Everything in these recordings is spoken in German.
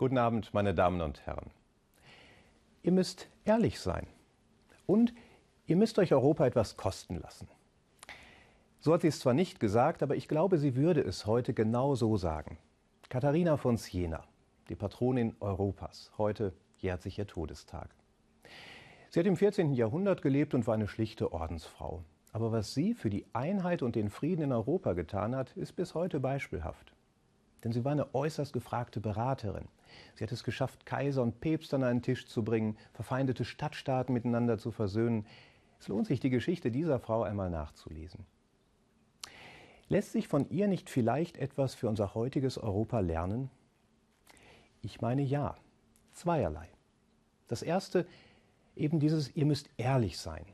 Guten Abend, meine Damen und Herren. Ihr müsst ehrlich sein und ihr müsst euch Europa etwas kosten lassen. So hat sie es zwar nicht gesagt, aber ich glaube, sie würde es heute genau so sagen. Katharina von Siena, die Patronin Europas, heute jährt sich ihr Todestag. Sie hat im 14. Jahrhundert gelebt und war eine schlichte Ordensfrau. Aber was sie für die Einheit und den Frieden in Europa getan hat, ist bis heute beispielhaft. Denn sie war eine äußerst gefragte Beraterin. Sie hat es geschafft, Kaiser und Päpste an einen Tisch zu bringen, verfeindete Stadtstaaten miteinander zu versöhnen. Es lohnt sich, die Geschichte dieser Frau einmal nachzulesen. Lässt sich von ihr nicht vielleicht etwas für unser heutiges Europa lernen? Ich meine ja, zweierlei. Das erste, eben dieses, ihr müsst ehrlich sein.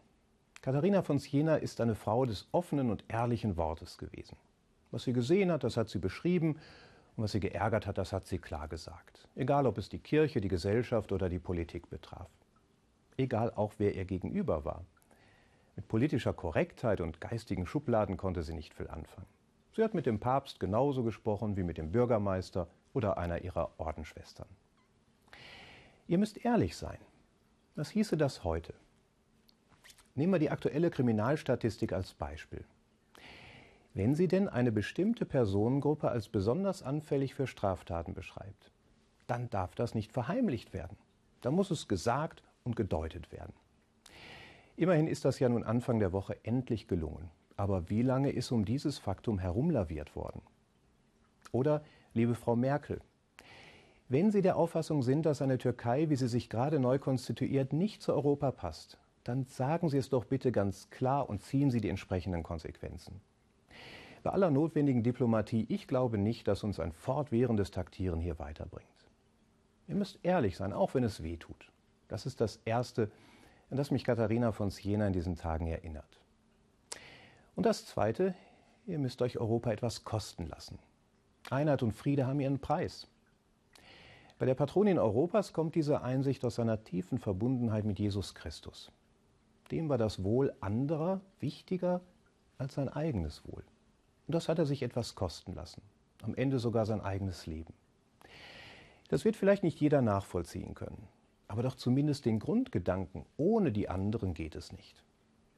Katharina von Siena ist eine Frau des offenen und ehrlichen Wortes gewesen. Was sie gesehen hat, das hat sie beschrieben und was sie geärgert hat, das hat sie klar gesagt. Egal, ob es die Kirche, die Gesellschaft oder die Politik betraf. Egal auch, wer ihr gegenüber war. Mit politischer Korrektheit und geistigen Schubladen konnte sie nicht viel anfangen. Sie hat mit dem Papst genauso gesprochen wie mit dem Bürgermeister oder einer ihrer Ordensschwestern. Ihr müsst ehrlich sein. Was hieße das heute? Nehmen wir die aktuelle Kriminalstatistik als Beispiel. Wenn sie denn eine bestimmte Personengruppe als besonders anfällig für Straftaten beschreibt, dann darf das nicht verheimlicht werden. Da muss es gesagt und gedeutet werden. Immerhin ist das ja nun Anfang der Woche endlich gelungen. Aber wie lange ist um dieses Faktum herumlaviert worden? Oder, liebe Frau Merkel, wenn Sie der Auffassung sind, dass eine Türkei, wie sie sich gerade neu konstituiert, nicht zu Europa passt, dann sagen Sie es doch bitte ganz klar und ziehen Sie die entsprechenden Konsequenzen. Bei aller notwendigen Diplomatie, ich glaube nicht, dass uns ein fortwährendes Taktieren hier weiterbringt. Ihr müsst ehrlich sein, auch wenn es weh tut. Das ist das Erste, an das mich Katharina von Siena in diesen Tagen erinnert. Und das Zweite, ihr müsst euch Europa etwas kosten lassen. Einheit und Friede haben ihren Preis. Bei der Patronin Europas kommt diese Einsicht aus seiner tiefen Verbundenheit mit Jesus Christus. Dem war das Wohl anderer wichtiger als sein eigenes Wohl. Und das hat er sich etwas kosten lassen. Am Ende sogar sein eigenes Leben. Das wird vielleicht nicht jeder nachvollziehen können aber doch zumindest den Grundgedanken, ohne die anderen geht es nicht.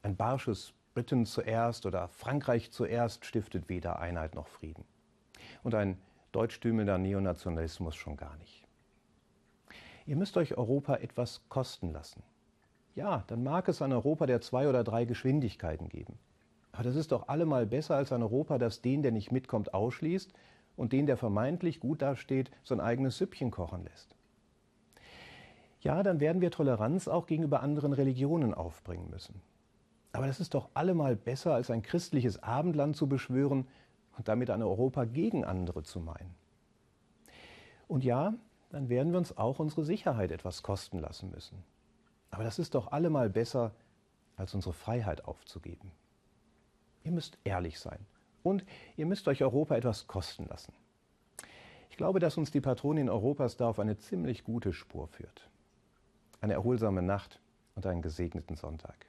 Ein barsches Britain zuerst oder Frankreich zuerst stiftet weder Einheit noch Frieden. Und ein deutschtümender Neonationalismus schon gar nicht. Ihr müsst euch Europa etwas kosten lassen. Ja, dann mag es ein Europa der zwei oder drei Geschwindigkeiten geben. Aber das ist doch allemal besser als ein Europa, das den, der nicht mitkommt, ausschließt und den, der vermeintlich gut dasteht, sein eigenes Süppchen kochen lässt ja, dann werden wir Toleranz auch gegenüber anderen Religionen aufbringen müssen. Aber das ist doch allemal besser, als ein christliches Abendland zu beschwören und damit ein Europa gegen andere zu meinen. Und ja, dann werden wir uns auch unsere Sicherheit etwas kosten lassen müssen. Aber das ist doch allemal besser, als unsere Freiheit aufzugeben. Ihr müsst ehrlich sein und ihr müsst euch Europa etwas kosten lassen. Ich glaube, dass uns die Patronin Europas da auf eine ziemlich gute Spur führt eine erholsame Nacht und einen gesegneten Sonntag.